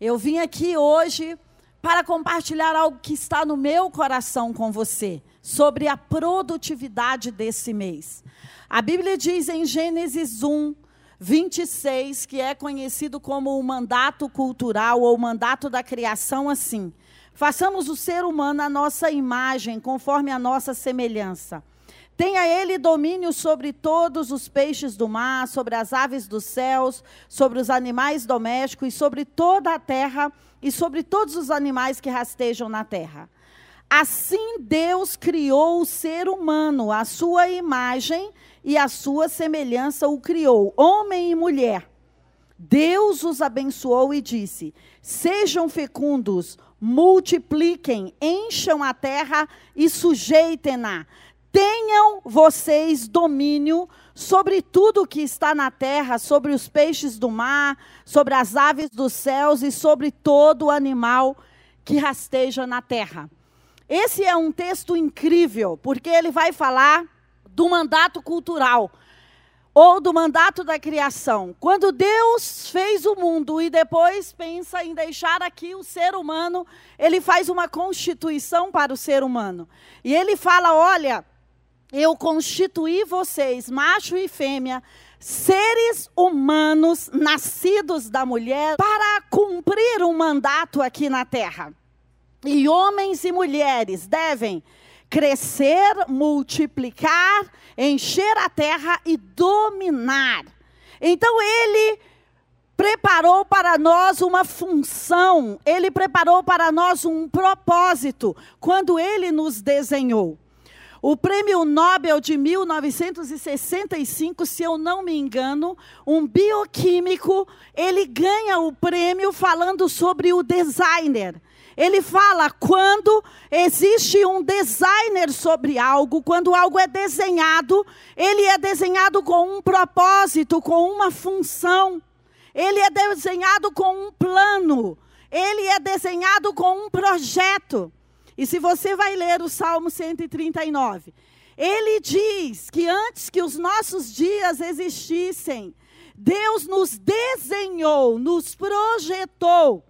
Eu vim aqui hoje para compartilhar algo que está no meu coração com você, sobre a produtividade desse mês. A Bíblia diz em Gênesis 1, 26, que é conhecido como o mandato cultural ou mandato da criação, assim: façamos o ser humano a nossa imagem, conforme a nossa semelhança. Tenha ele domínio sobre todos os peixes do mar, sobre as aves dos céus, sobre os animais domésticos e sobre toda a terra e sobre todos os animais que rastejam na terra. Assim Deus criou o ser humano, a sua imagem e a sua semelhança o criou, homem e mulher. Deus os abençoou e disse: Sejam fecundos, multipliquem, encham a terra e sujeitem-na Tenham vocês domínio sobre tudo que está na terra, sobre os peixes do mar, sobre as aves dos céus e sobre todo animal que rasteja na terra. Esse é um texto incrível, porque ele vai falar do mandato cultural ou do mandato da criação. Quando Deus fez o mundo e depois pensa em deixar aqui o ser humano, ele faz uma constituição para o ser humano. E ele fala: olha, eu constituí vocês, macho e fêmea, seres humanos nascidos da mulher, para cumprir um mandato aqui na terra. E homens e mulheres devem crescer, multiplicar, encher a terra e dominar. Então ele preparou para nós uma função, ele preparou para nós um propósito quando ele nos desenhou. O prêmio Nobel de 1965, se eu não me engano, um bioquímico, ele ganha o prêmio falando sobre o designer. Ele fala quando existe um designer sobre algo, quando algo é desenhado, ele é desenhado com um propósito, com uma função. Ele é desenhado com um plano. Ele é desenhado com um projeto. E se você vai ler o Salmo 139, ele diz que antes que os nossos dias existissem, Deus nos desenhou, nos projetou,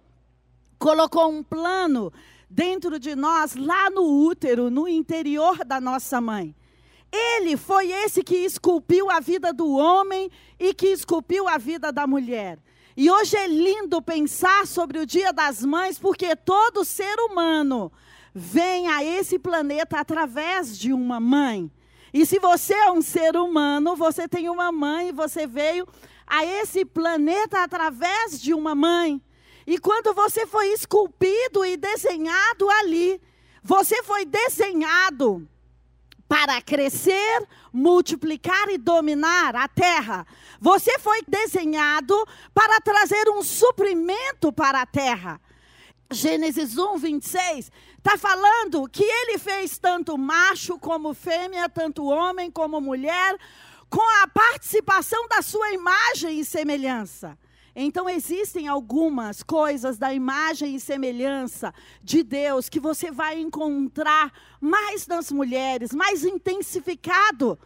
colocou um plano dentro de nós, lá no útero, no interior da nossa mãe. Ele foi esse que esculpiu a vida do homem e que esculpiu a vida da mulher. E hoje é lindo pensar sobre o Dia das Mães, porque todo ser humano vem a esse planeta através de uma mãe. E se você é um ser humano, você tem uma mãe, e você veio a esse planeta através de uma mãe. E quando você foi esculpido e desenhado ali, você foi desenhado para crescer, multiplicar e dominar a terra. Você foi desenhado para trazer um suprimento para a terra. Gênesis 1, 26, está falando que ele fez tanto macho como fêmea, tanto homem como mulher, com a participação da sua imagem e semelhança. Então, existem algumas coisas da imagem e semelhança de Deus que você vai encontrar mais nas mulheres, mais intensificado.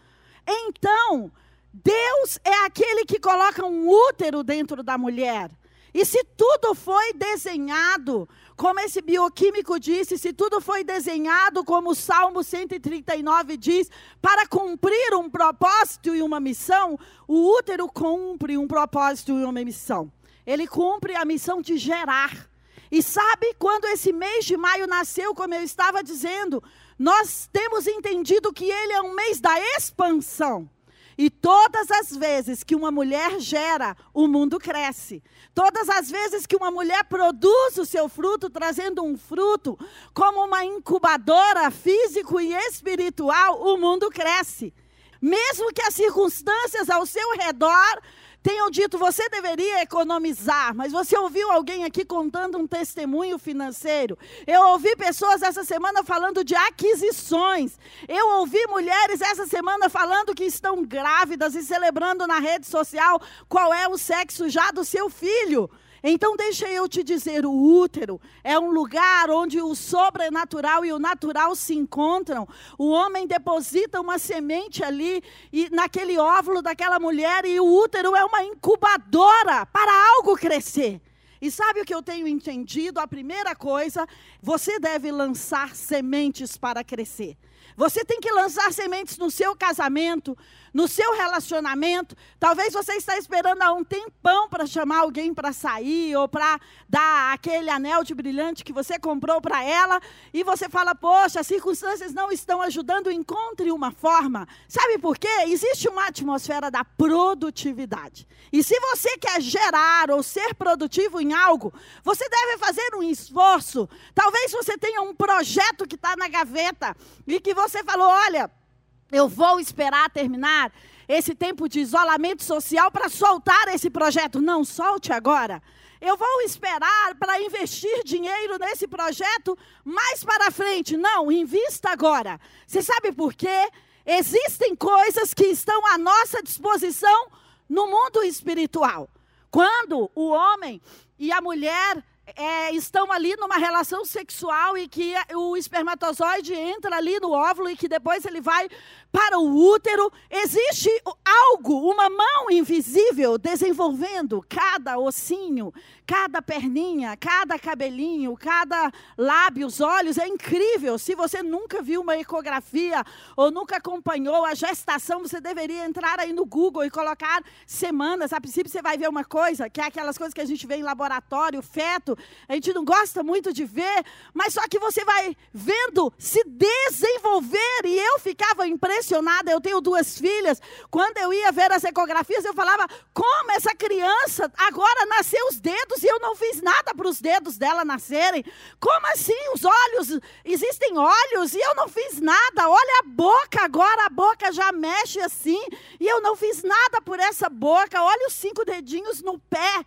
Então, Deus é aquele que coloca um útero dentro da mulher. E se tudo foi desenhado, como esse bioquímico disse, se tudo foi desenhado, como o Salmo 139 diz, para cumprir um propósito e uma missão, o útero cumpre um propósito e uma missão. Ele cumpre a missão de gerar. E sabe quando esse mês de maio nasceu, como eu estava dizendo, nós temos entendido que ele é um mês da expansão. E todas as vezes que uma mulher gera, o mundo cresce. Todas as vezes que uma mulher produz o seu fruto, trazendo um fruto como uma incubadora físico e espiritual, o mundo cresce. Mesmo que as circunstâncias ao seu redor tenham dito você deveria economizar, mas você ouviu alguém aqui contando um testemunho financeiro. Eu ouvi pessoas essa semana falando de aquisições. Eu ouvi mulheres essa semana falando que estão grávidas e celebrando na rede social qual é o sexo já do seu filho. Então, deixa eu te dizer: o útero é um lugar onde o sobrenatural e o natural se encontram. O homem deposita uma semente ali, e naquele óvulo daquela mulher, e o útero é uma incubadora para algo crescer. E sabe o que eu tenho entendido? A primeira coisa, você deve lançar sementes para crescer. Você tem que lançar sementes no seu casamento, no seu relacionamento. Talvez você está esperando há um tempão para chamar alguém para sair ou para dar aquele anel de brilhante que você comprou para ela e você fala: "Poxa, as circunstâncias não estão ajudando, encontre uma forma". Sabe por quê? Existe uma atmosfera da produtividade. E se você quer gerar ou ser produtivo em algo, você deve fazer um esforço. Talvez você tenha um projeto que está na gaveta e que você falou: olha, eu vou esperar terminar esse tempo de isolamento social para soltar esse projeto. Não, solte agora. Eu vou esperar para investir dinheiro nesse projeto mais para frente. Não, invista agora. Você sabe por quê? Existem coisas que estão à nossa disposição no mundo espiritual. Quando o homem e a mulher é, estão ali numa relação sexual e que o espermatozoide entra ali no óvulo e que depois ele vai para o útero, existe algo, uma mão invisível desenvolvendo cada ossinho, cada perninha, cada cabelinho, cada lábio, os olhos. É incrível. Se você nunca viu uma ecografia ou nunca acompanhou a gestação, você deveria entrar aí no Google e colocar semanas. A princípio você vai ver uma coisa, que é aquelas coisas que a gente vê em laboratório, feto. A gente não gosta muito de ver, mas só que você vai vendo se desenvolver. E eu ficava impressionada. Eu tenho duas filhas. Quando eu ia ver as ecografias, eu falava: como essa criança agora nasceu os dedos e eu não fiz nada para os dedos dela nascerem? Como assim? Os olhos, existem olhos e eu não fiz nada. Olha a boca agora, a boca já mexe assim e eu não fiz nada por essa boca. Olha os cinco dedinhos no pé.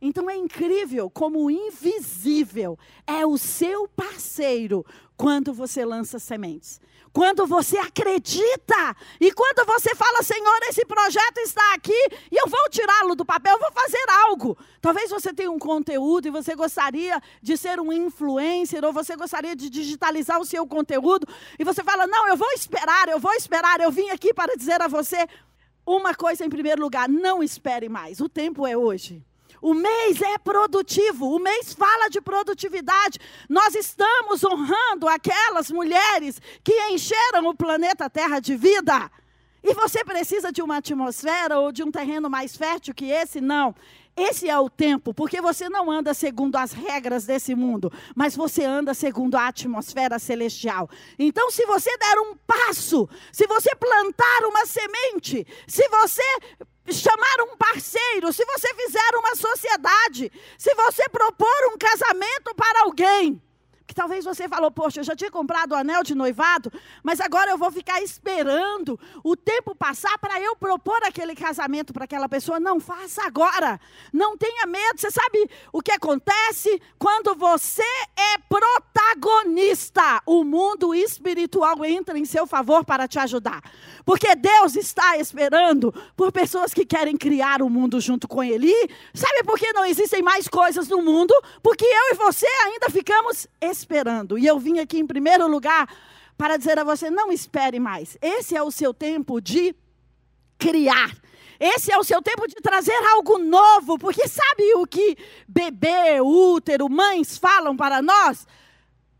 Então é incrível como o invisível é o seu parceiro quando você lança sementes. Quando você acredita e quando você fala, Senhor, esse projeto está aqui e eu vou tirá-lo do papel, eu vou fazer algo. Talvez você tenha um conteúdo e você gostaria de ser um influencer ou você gostaria de digitalizar o seu conteúdo e você fala, não, eu vou esperar, eu vou esperar. Eu vim aqui para dizer a você uma coisa em primeiro lugar: não espere mais, o tempo é hoje. O mês é produtivo, o mês fala de produtividade. Nós estamos honrando aquelas mulheres que encheram o planeta Terra de vida. E você precisa de uma atmosfera ou de um terreno mais fértil que esse? Não. Esse é o tempo, porque você não anda segundo as regras desse mundo, mas você anda segundo a atmosfera celestial. Então, se você der um passo, se você plantar uma semente, se você chamar um parceiro, se você fizer uma sociedade, se você propor um casamento para alguém, que talvez você falou, poxa, eu já tinha comprado o anel de noivado, mas agora eu vou ficar esperando o tempo passar para eu propor aquele casamento para aquela pessoa. Não, faça agora. Não tenha medo. Você sabe o que acontece quando você é protagonista? O mundo espiritual entra em seu favor para te ajudar. Porque Deus está esperando por pessoas que querem criar o mundo junto com Ele. Sabe por que não existem mais coisas no mundo? Porque eu e você ainda ficamos esperando. E eu vim aqui em primeiro lugar para dizer a você: não espere mais. Esse é o seu tempo de criar. Esse é o seu tempo de trazer algo novo, porque sabe o que bebê, útero, mães falam para nós?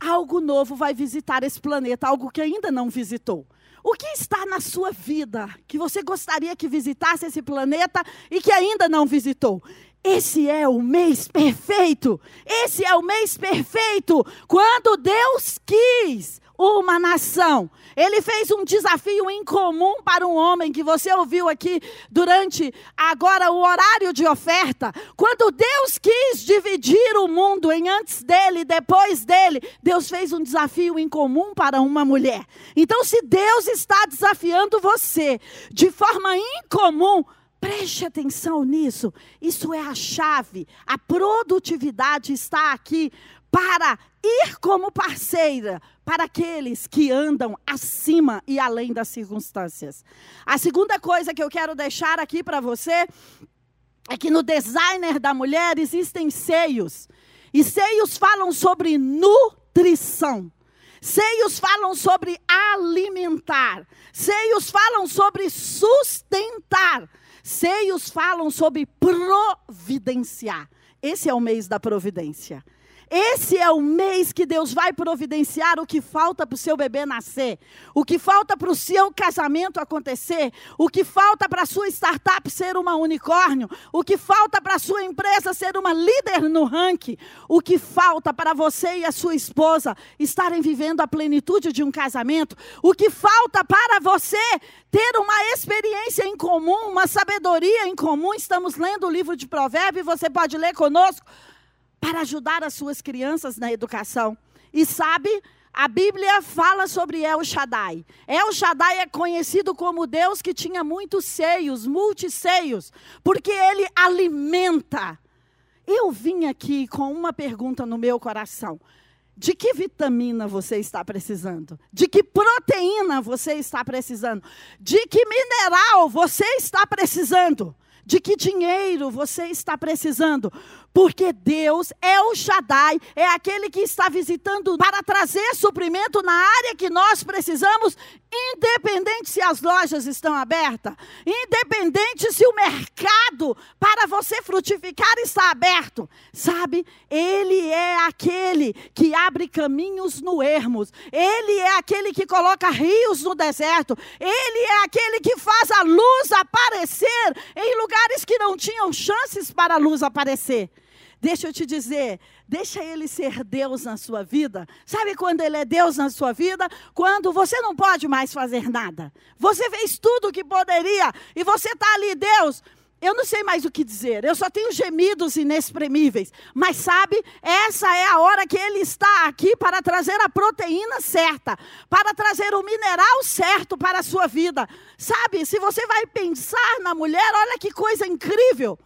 Algo novo vai visitar esse planeta, algo que ainda não visitou. O que está na sua vida que você gostaria que visitasse esse planeta e que ainda não visitou? Esse é o mês perfeito. Esse é o mês perfeito. Quando Deus quis uma nação. Ele fez um desafio incomum para um homem que você ouviu aqui durante agora o horário de oferta. Quando Deus quis dividir o mundo em antes dele e depois dele, Deus fez um desafio incomum para uma mulher. Então, se Deus está desafiando você de forma incomum, Preste atenção nisso. Isso é a chave. A produtividade está aqui para ir como parceira para aqueles que andam acima e além das circunstâncias. A segunda coisa que eu quero deixar aqui para você é que no designer da mulher existem seios. E seios falam sobre nutrição. Seios falam sobre alimentar. Seios falam sobre sustentar. Seios falam sobre providenciar. Esse é o mês da providência. Esse é o mês que Deus vai providenciar o que falta para o seu bebê nascer, o que falta para o seu casamento acontecer, o que falta para a sua startup ser uma unicórnio, o que falta para a sua empresa ser uma líder no ranking, o que falta para você e a sua esposa estarem vivendo a plenitude de um casamento, o que falta para você ter uma experiência em comum, uma sabedoria em comum. Estamos lendo o livro de Provérbios, você pode ler conosco para ajudar as suas crianças na educação. E sabe, a Bíblia fala sobre El Shaddai. El Shaddai é conhecido como Deus que tinha muitos seios, multisseios, porque ele alimenta. Eu vim aqui com uma pergunta no meu coração. De que vitamina você está precisando? De que proteína você está precisando? De que mineral você está precisando? De que dinheiro você está precisando? Porque Deus é o Shaddai, é aquele que está visitando para trazer suprimento na área que nós precisamos, independente se as lojas estão abertas, independente se o mercado para você frutificar está aberto. Sabe? Ele é aquele que abre caminhos no ermos, ele é aquele que coloca rios no deserto, ele é aquele que faz a luz aparecer em lugares que não tinham chances para a luz aparecer. Deixa eu te dizer, deixa ele ser Deus na sua vida. Sabe quando ele é Deus na sua vida? Quando você não pode mais fazer nada. Você fez tudo o que poderia e você está ali, Deus. Eu não sei mais o que dizer, eu só tenho gemidos inexprimíveis. Mas sabe, essa é a hora que Ele está aqui para trazer a proteína certa, para trazer o mineral certo para a sua vida. Sabe, se você vai pensar na mulher, olha que coisa incrível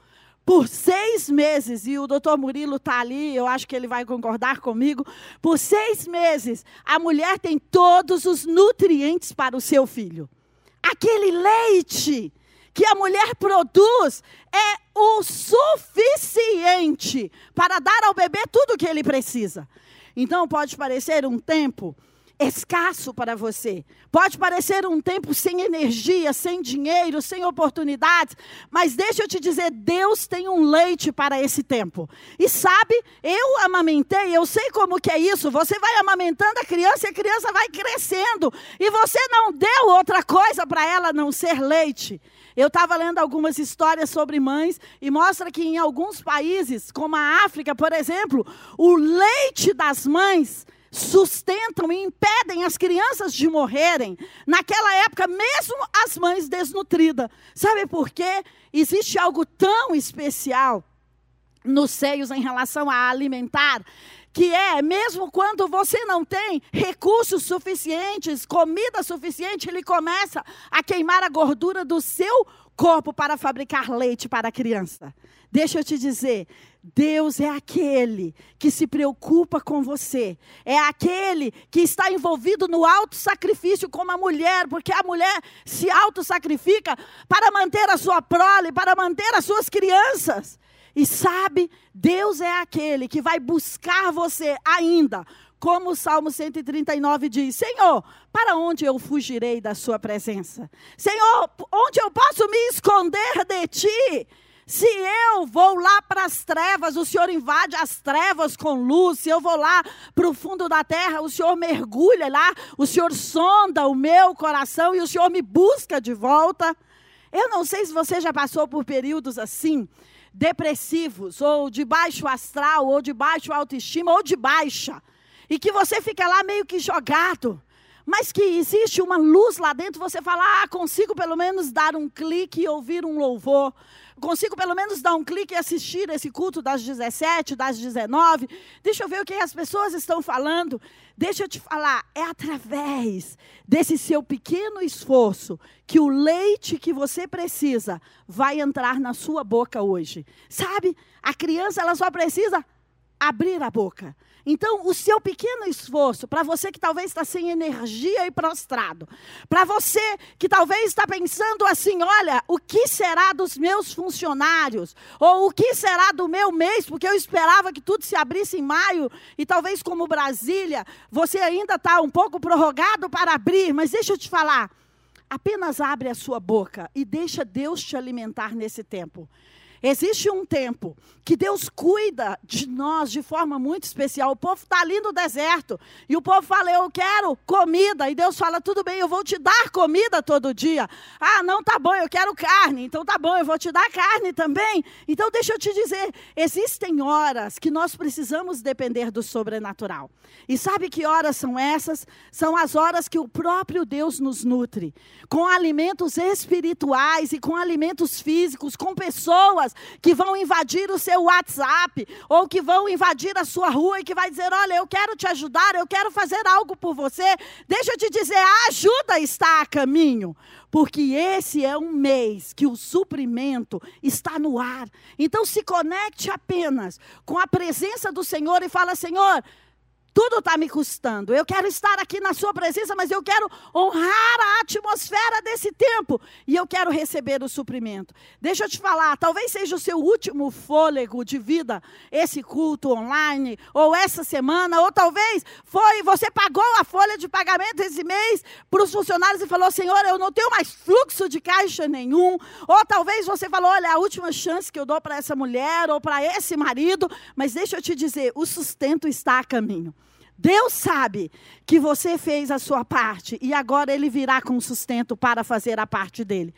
por seis meses, e o doutor Murilo está ali, eu acho que ele vai concordar comigo. Por seis meses, a mulher tem todos os nutrientes para o seu filho. Aquele leite que a mulher produz é o suficiente para dar ao bebê tudo o que ele precisa. Então, pode parecer um tempo escasso para você. Pode parecer um tempo sem energia, sem dinheiro, sem oportunidades, mas deixa eu te dizer, Deus tem um leite para esse tempo. E sabe, eu amamentei, eu sei como que é isso. Você vai amamentando a criança e a criança vai crescendo, e você não deu outra coisa para ela não ser leite. Eu estava lendo algumas histórias sobre mães e mostra que em alguns países, como a África, por exemplo, o leite das mães sustentam e impedem as crianças de morrerem. Naquela época, mesmo as mães desnutridas. Sabe por quê? Existe algo tão especial nos seios em relação a alimentar, que é, mesmo quando você não tem recursos suficientes, comida suficiente, ele começa a queimar a gordura do seu corpo para fabricar leite para a criança. Deixa eu te dizer, Deus é aquele que se preocupa com você, é aquele que está envolvido no alto sacrifício como a mulher, porque a mulher se auto sacrifica para manter a sua prole, para manter as suas crianças. E sabe, Deus é aquele que vai buscar você ainda, como o Salmo 139 diz: Senhor, para onde eu fugirei da Sua presença? Senhor, onde eu posso me esconder de Ti? Se eu vou lá para as trevas, o Senhor invade as trevas com luz. Se eu vou lá para o fundo da terra, o Senhor mergulha lá, o Senhor sonda o meu coração e o Senhor me busca de volta. Eu não sei se você já passou por períodos assim, depressivos, ou de baixo astral, ou de baixo autoestima, ou de baixa, e que você fica lá meio que jogado mas que existe uma luz lá dentro, você fala, ah, consigo pelo menos dar um clique e ouvir um louvor consigo pelo menos dar um clique e assistir esse culto das 17, das 19. Deixa eu ver o que as pessoas estão falando. Deixa eu te falar, é através desse seu pequeno esforço que o leite que você precisa vai entrar na sua boca hoje. Sabe? A criança ela só precisa abrir a boca. Então, o seu pequeno esforço, para você que talvez está sem energia e prostrado, para você que talvez está pensando assim: olha, o que será dos meus funcionários? Ou o que será do meu mês? Porque eu esperava que tudo se abrisse em maio, e talvez como Brasília, você ainda está um pouco prorrogado para abrir, mas deixa eu te falar. Apenas abre a sua boca e deixa Deus te alimentar nesse tempo. Existe um tempo que Deus cuida de nós de forma muito especial. O povo está ali no deserto e o povo fala: Eu quero comida. E Deus fala: Tudo bem, eu vou te dar comida todo dia. Ah, não, tá bom, eu quero carne. Então tá bom, eu vou te dar carne também. Então deixa eu te dizer: existem horas que nós precisamos depender do sobrenatural. E sabe que horas são essas? São as horas que o próprio Deus nos nutre com alimentos espirituais e com alimentos físicos, com pessoas que vão invadir o seu WhatsApp, ou que vão invadir a sua rua e que vai dizer: Olha, eu quero te ajudar, eu quero fazer algo por você. Deixa eu te dizer: a ajuda está a caminho. Porque esse é um mês que o suprimento está no ar. Então se conecte apenas com a presença do Senhor e fala: Senhor, tudo está me custando. Eu quero estar aqui na Sua presença, mas eu quero honrar a atmosfera desse tempo. E eu quero receber o suprimento. Deixa eu te falar, talvez seja o seu último fôlego de vida, esse culto online, ou essa semana, ou talvez foi, você pagou a folha de pagamento esse mês para os funcionários e falou: Senhor, eu não tenho mais fluxo de caixa nenhum. Ou talvez você falou: olha, a última chance que eu dou para essa mulher ou para esse marido. Mas deixa eu te dizer, o sustento está a caminho. Deus sabe que você fez a sua parte e agora ele virá com sustento para fazer a parte dele.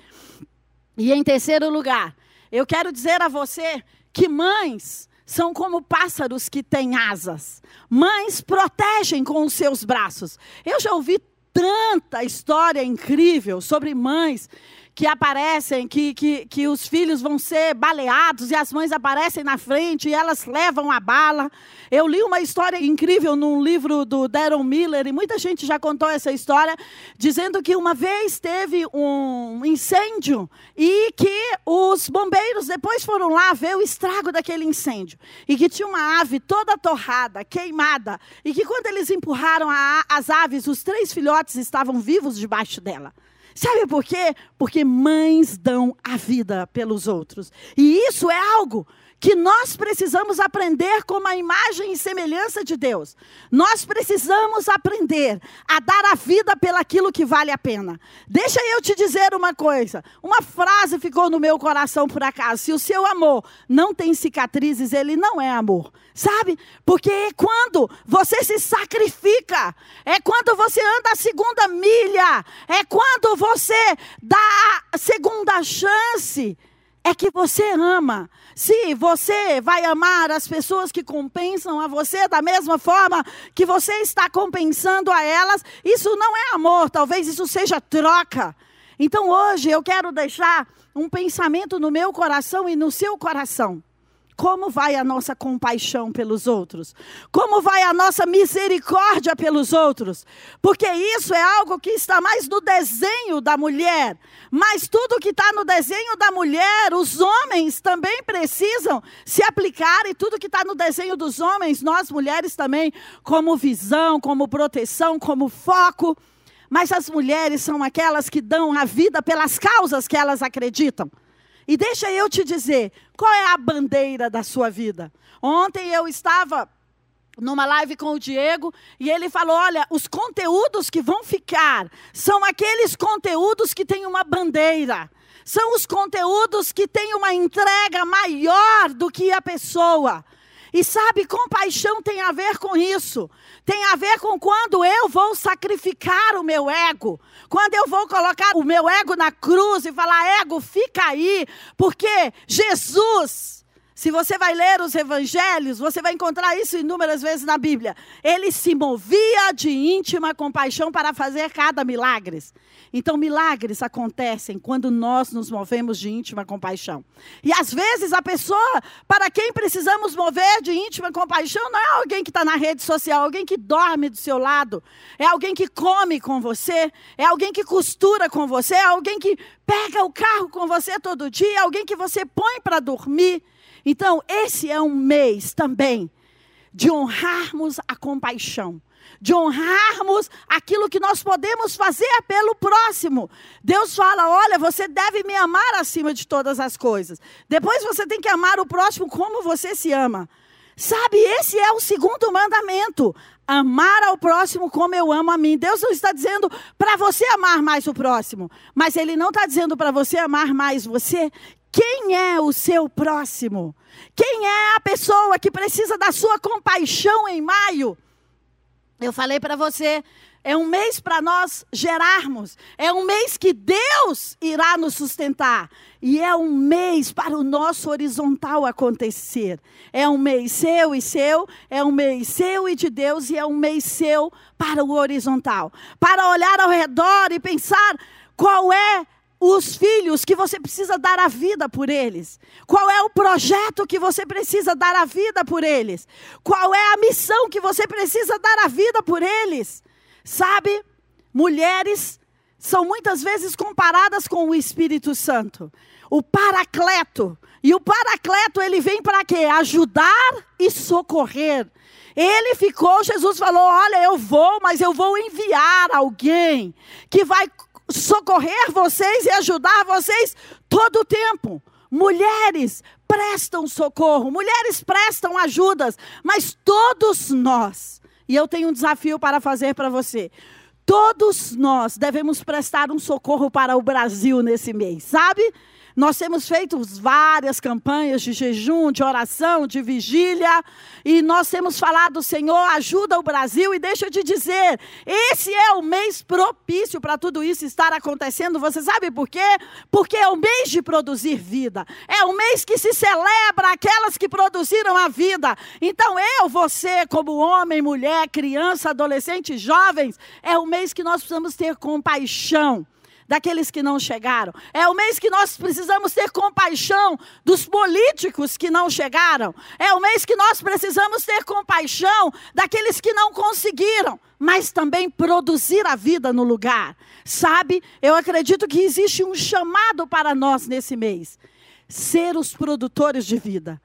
E em terceiro lugar, eu quero dizer a você que mães são como pássaros que têm asas. Mães protegem com os seus braços. Eu já ouvi tanta história incrível sobre mães que aparecem, que, que, que os filhos vão ser baleados e as mães aparecem na frente e elas levam a bala. Eu li uma história incrível num livro do Darren Miller, e muita gente já contou essa história, dizendo que uma vez teve um incêndio e que os bombeiros depois foram lá ver o estrago daquele incêndio. E que tinha uma ave toda torrada, queimada, e que quando eles empurraram a, as aves, os três filhotes estavam vivos debaixo dela. Sabe por quê? Porque mães dão a vida pelos outros. E isso é algo que nós precisamos aprender como a imagem e semelhança de Deus. Nós precisamos aprender a dar a vida pelaquilo que vale a pena. Deixa eu te dizer uma coisa. Uma frase ficou no meu coração por acaso. Se o seu amor não tem cicatrizes, ele não é amor. Sabe? Porque é quando você se sacrifica, é quando você anda a segunda milha, é quando você dá a segunda chance, é que você ama. Se você vai amar as pessoas que compensam a você da mesma forma que você está compensando a elas, isso não é amor, talvez isso seja troca. Então hoje eu quero deixar um pensamento no meu coração e no seu coração. Como vai a nossa compaixão pelos outros? Como vai a nossa misericórdia pelos outros? Porque isso é algo que está mais no desenho da mulher. Mas tudo que está no desenho da mulher, os homens também precisam se aplicar. E tudo que está no desenho dos homens, nós mulheres também, como visão, como proteção, como foco. Mas as mulheres são aquelas que dão a vida pelas causas que elas acreditam. E deixa eu te dizer, qual é a bandeira da sua vida? Ontem eu estava numa live com o Diego e ele falou: olha, os conteúdos que vão ficar são aqueles conteúdos que têm uma bandeira. São os conteúdos que têm uma entrega maior do que a pessoa. E sabe, compaixão tem a ver com isso. Tem a ver com quando eu vou sacrificar o meu ego. Quando eu vou colocar o meu ego na cruz e falar: ego, fica aí. Porque Jesus se você vai ler os evangelhos, você vai encontrar isso inúmeras vezes na Bíblia. Ele se movia de íntima compaixão para fazer cada milagre. Então, milagres acontecem quando nós nos movemos de íntima compaixão. E às vezes a pessoa para quem precisamos mover de íntima compaixão não é alguém que está na rede social, alguém que dorme do seu lado, é alguém que come com você, é alguém que costura com você, é alguém que pega o carro com você todo dia, é alguém que você põe para dormir. Então, esse é um mês também de honrarmos a compaixão, de honrarmos aquilo que nós podemos fazer pelo próximo. Deus fala: olha, você deve me amar acima de todas as coisas. Depois você tem que amar o próximo como você se ama. Sabe, esse é o segundo mandamento. Amar ao próximo como eu amo a mim. Deus não está dizendo para você amar mais o próximo, mas Ele não está dizendo para você amar mais você Quem é o seu próximo? Quem é a pessoa que precisa da sua compaixão em maio? Eu falei para você, é um mês para nós gerarmos, é um mês que Deus irá nos sustentar, e é um mês para o nosso horizontal acontecer. É um mês seu e seu, é um mês seu e de Deus, e é um mês seu para o horizontal. Para olhar ao redor e pensar qual é os filhos que você precisa dar a vida por eles? Qual é o projeto que você precisa dar a vida por eles? Qual é a missão que você precisa dar a vida por eles? Sabe, mulheres são muitas vezes comparadas com o Espírito Santo, o Paracleto. E o Paracleto ele vem para quê? Ajudar e socorrer. Ele ficou, Jesus falou: Olha, eu vou, mas eu vou enviar alguém que vai socorrer vocês e ajudar vocês todo o tempo. Mulheres prestam socorro, mulheres prestam ajudas, mas todos nós, e eu tenho um desafio para fazer para você. Todos nós devemos prestar um socorro para o Brasil nesse mês, sabe? Nós temos feito várias campanhas de jejum, de oração, de vigília, e nós temos falado, Senhor, ajuda o Brasil, e deixa eu te dizer, esse é o mês propício para tudo isso estar acontecendo. Você sabe por quê? Porque é o mês de produzir vida, é o mês que se celebra aquelas que produziram a vida. Então, eu, você, como homem, mulher, criança, adolescente, jovens, é o mês que nós precisamos ter compaixão daqueles que não chegaram. É o mês que nós precisamos ter compaixão dos políticos que não chegaram. É o mês que nós precisamos ter compaixão daqueles que não conseguiram, mas também produzir a vida no lugar. Sabe, eu acredito que existe um chamado para nós nesse mês: ser os produtores de vida.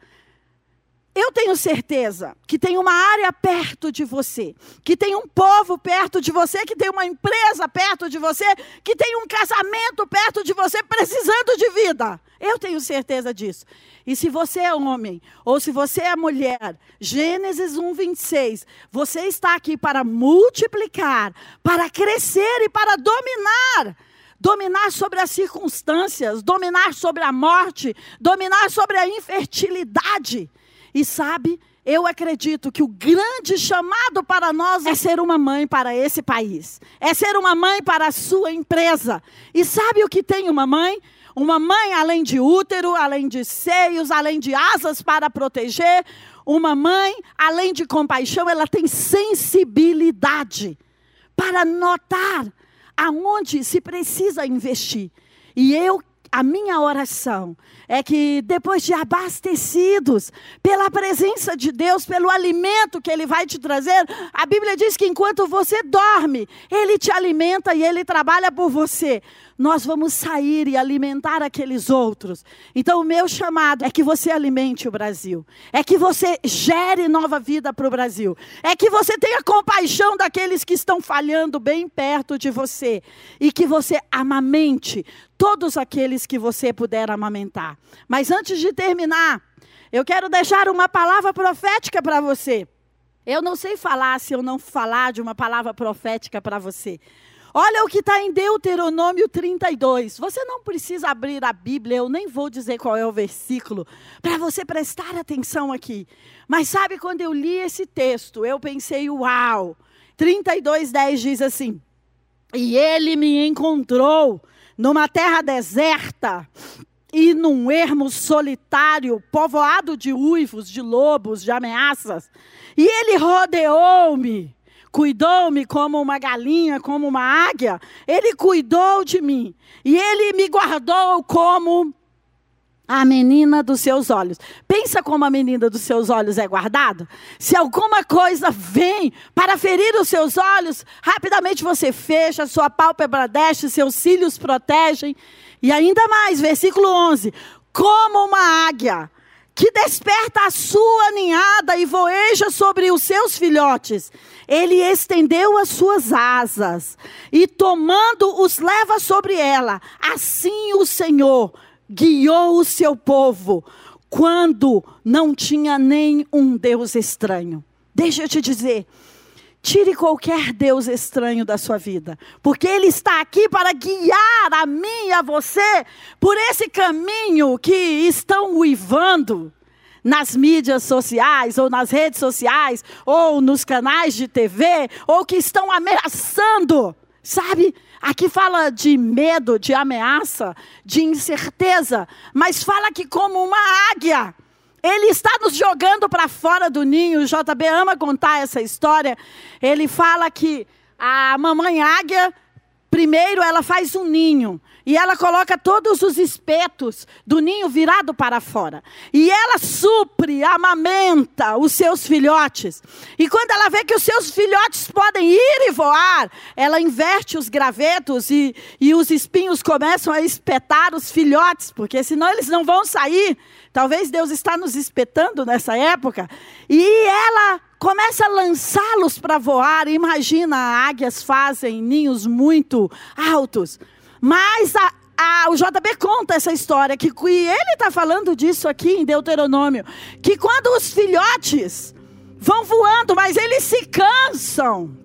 Eu tenho certeza que tem uma área perto de você, que tem um povo perto de você, que tem uma empresa perto de você, que tem um casamento perto de você precisando de vida. Eu tenho certeza disso. E se você é homem ou se você é mulher, Gênesis 1, 26, você está aqui para multiplicar, para crescer e para dominar dominar sobre as circunstâncias, dominar sobre a morte, dominar sobre a infertilidade. E sabe, eu acredito que o grande chamado para nós é ser uma mãe para esse país, é ser uma mãe para a sua empresa. E sabe o que tem uma mãe? Uma mãe, além de útero, além de seios, além de asas para proteger, uma mãe, além de compaixão, ela tem sensibilidade para notar aonde se precisa investir. E eu a minha oração é que depois de abastecidos pela presença de Deus, pelo alimento que Ele vai te trazer, a Bíblia diz que enquanto você dorme, Ele te alimenta e Ele trabalha por você nós vamos sair e alimentar aqueles outros. Então, o meu chamado é que você alimente o Brasil, é que você gere nova vida para o Brasil, é que você tenha compaixão daqueles que estão falhando bem perto de você e que você amamente todos aqueles que você puder amamentar. Mas antes de terminar, eu quero deixar uma palavra profética para você. Eu não sei falar se eu não falar de uma palavra profética para você. Olha o que está em Deuteronômio 32. Você não precisa abrir a Bíblia, eu nem vou dizer qual é o versículo, para você prestar atenção aqui. Mas sabe, quando eu li esse texto, eu pensei, uau! 32, 10 diz assim: E ele me encontrou numa terra deserta e num ermo solitário, povoado de uivos, de lobos, de ameaças. E ele rodeou-me cuidou-me como uma galinha, como uma águia. Ele cuidou de mim. E ele me guardou como a menina dos seus olhos. Pensa como a menina dos seus olhos é guardada? Se alguma coisa vem para ferir os seus olhos, rapidamente você fecha, sua pálpebra desce, seus cílios protegem. E ainda mais, versículo 11: como uma águia que desperta a sua ninhada e voeja sobre os seus filhotes. Ele estendeu as suas asas e, tomando, os leva sobre ela. Assim o Senhor guiou o seu povo quando não tinha nem um Deus estranho. Deixa eu te dizer Tire qualquer Deus estranho da sua vida, porque Ele está aqui para guiar a mim e a você por esse caminho que estão uivando nas mídias sociais, ou nas redes sociais, ou nos canais de TV, ou que estão ameaçando, sabe? Aqui fala de medo, de ameaça, de incerteza, mas fala que como uma águia, ele está nos jogando para fora do ninho. O JB ama contar essa história. Ele fala que a mamãe águia, primeiro ela faz um ninho. E ela coloca todos os espetos do ninho virado para fora. E ela supre, amamenta os seus filhotes. E quando ela vê que os seus filhotes podem ir e voar, ela inverte os gravetos e, e os espinhos começam a espetar os filhotes, porque senão eles não vão sair. Talvez Deus está nos espetando nessa época. E ela começa a lançá-los para voar. Imagina, águias fazem ninhos muito altos. Mas a, a, o JB conta essa história, que e ele está falando disso aqui em Deuteronômio, que quando os filhotes vão voando, mas eles se cansam.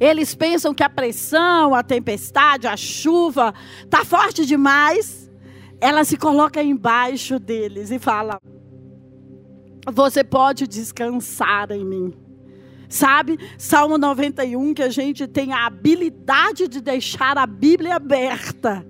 Eles pensam que a pressão, a tempestade, a chuva está forte demais. Ela se coloca embaixo deles e fala: Você pode descansar em mim. Sabe? Salmo 91, que a gente tem a habilidade de deixar a Bíblia aberta.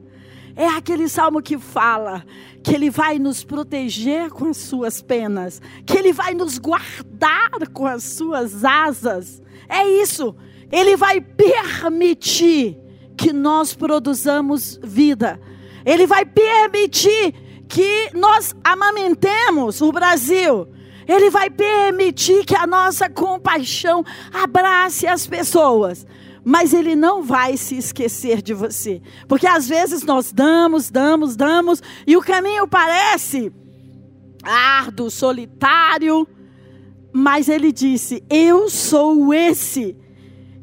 É aquele salmo que fala que Ele vai nos proteger com as suas penas, que Ele vai nos guardar com as suas asas. É isso. Ele vai permitir que nós produzamos vida. Ele vai permitir que nós amamentemos o Brasil. Ele vai permitir que a nossa compaixão abrace as pessoas. Mas Ele não vai se esquecer de você. Porque às vezes nós damos, damos, damos, e o caminho parece árduo, solitário. Mas Ele disse: Eu sou esse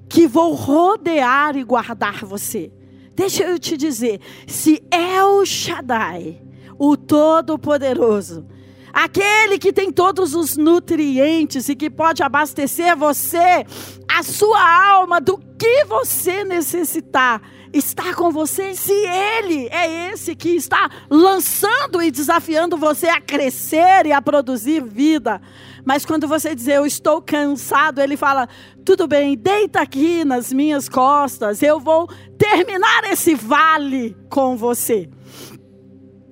que vou rodear e guardar você. Deixa eu te dizer: se é o Shaddai, o Todo-Poderoso, aquele que tem todos os nutrientes e que pode abastecer você, a sua alma, do que você necessitar, está com você. Se Ele é esse que está lançando e desafiando você a crescer e a produzir vida. Mas quando você dizer eu estou cansado, Ele fala: tudo bem, deita aqui nas minhas costas, eu vou terminar esse vale com você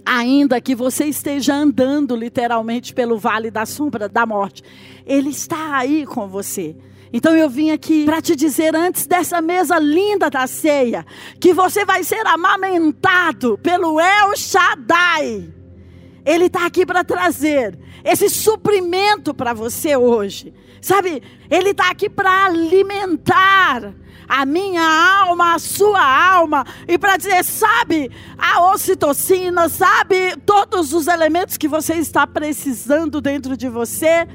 ainda que você esteja andando literalmente pelo vale da sombra da morte, Ele está aí com você. Então eu vim aqui para te dizer antes dessa mesa linda da ceia, que você vai ser amamentado pelo El Shaddai. Ele está aqui para trazer esse suprimento para você hoje. Sabe, Ele está aqui para alimentar a minha alma, a sua alma, e para dizer, sabe, a ocitocina, sabe, todos os elementos que você está precisando dentro de você.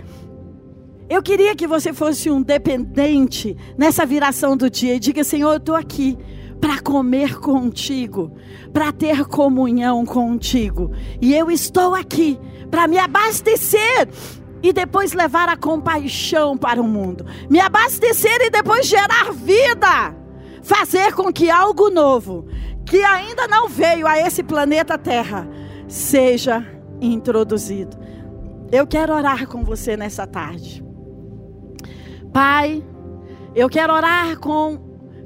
Eu queria que você fosse um dependente nessa viração do dia e diga: Senhor, eu estou aqui para comer contigo, para ter comunhão contigo, e eu estou aqui para me abastecer e depois levar a compaixão para o mundo. Me abastecer e depois gerar vida. Fazer com que algo novo, que ainda não veio a esse planeta Terra, seja introduzido. Eu quero orar com você nessa tarde. Pai, eu quero orar com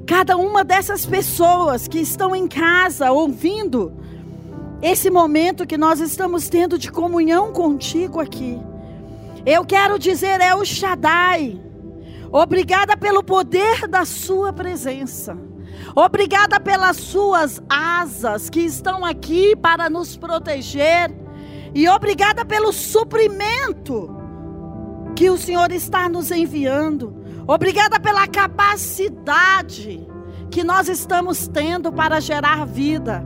cada uma dessas pessoas que estão em casa ouvindo esse momento que nós estamos tendo de comunhão contigo aqui. Eu quero dizer, é o Shaddai. Obrigada pelo poder da Sua presença. Obrigada pelas Suas asas que estão aqui para nos proteger. E obrigada pelo suprimento que o Senhor está nos enviando. Obrigada pela capacidade que nós estamos tendo para gerar vida.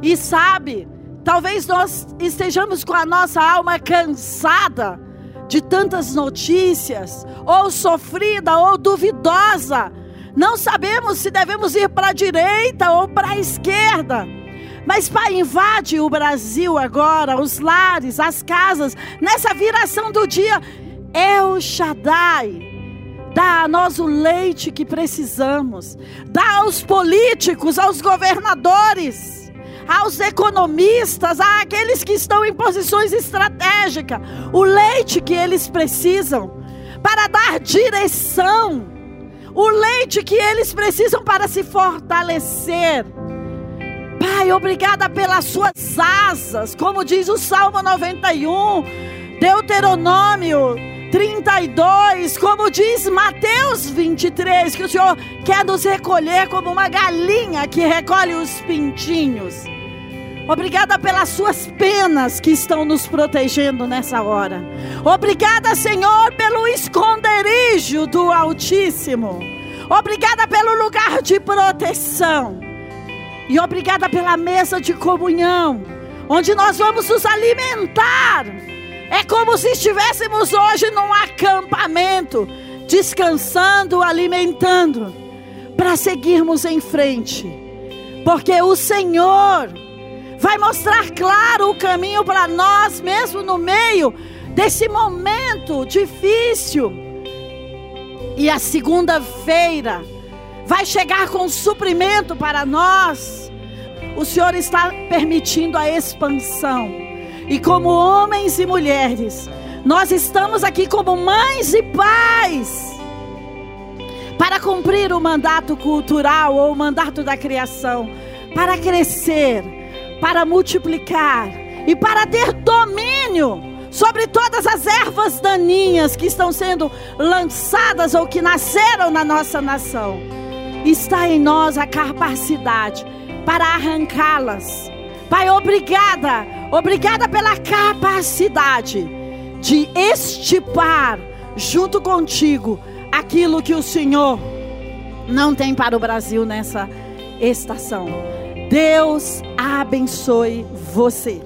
E sabe, talvez nós estejamos com a nossa alma cansada de tantas notícias, ou sofrida ou duvidosa. Não sabemos se devemos ir para a direita ou para a esquerda. Mas, Pai, invade o Brasil agora, os lares, as casas, nessa viração do dia. É o Shaddai Dá a nós o leite que precisamos. Dá aos políticos, aos governadores, aos economistas, àqueles que estão em posições estratégicas, o leite que eles precisam para dar direção, o leite que eles precisam para se fortalecer. Pai, obrigada pelas suas asas, como diz o Salmo 91, Deuteronômio 32, como diz Mateus 23, que o Senhor quer nos recolher como uma galinha que recolhe os pintinhos. Obrigada pelas suas penas que estão nos protegendo nessa hora. Obrigada, Senhor, pelo esconderijo do Altíssimo. Obrigada pelo lugar de proteção. E obrigada pela mesa de comunhão, onde nós vamos nos alimentar. É como se estivéssemos hoje num acampamento, descansando, alimentando, para seguirmos em frente. Porque o Senhor vai mostrar claro o caminho para nós, mesmo no meio desse momento difícil. E a segunda-feira vai chegar com suprimento para nós. O Senhor está permitindo a expansão. E como homens e mulheres, nós estamos aqui como mães e pais para cumprir o mandato cultural ou o mandato da criação, para crescer para multiplicar e para ter domínio sobre todas as ervas daninhas que estão sendo lançadas ou que nasceram na nossa nação. Está em nós a capacidade para arrancá-las. Pai, obrigada, obrigada pela capacidade de estipar junto contigo aquilo que o Senhor não tem para o Brasil nessa estação. Deus abençoe você.